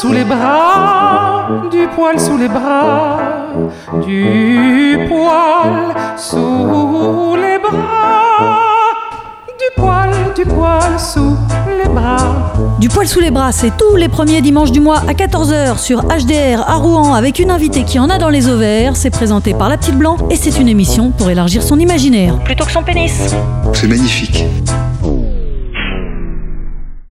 sous les bras, du poil sous les bras, du poil sous les bras, du poil, du poil sous les bras. Du poil sous les bras, c'est tous les premiers dimanches du mois à 14h sur HDR à Rouen avec une invitée qui en a dans les ovaires. C'est présenté par La Petite Blanc et c'est une émission pour élargir son imaginaire. Plutôt que son pénis. C'est magnifique.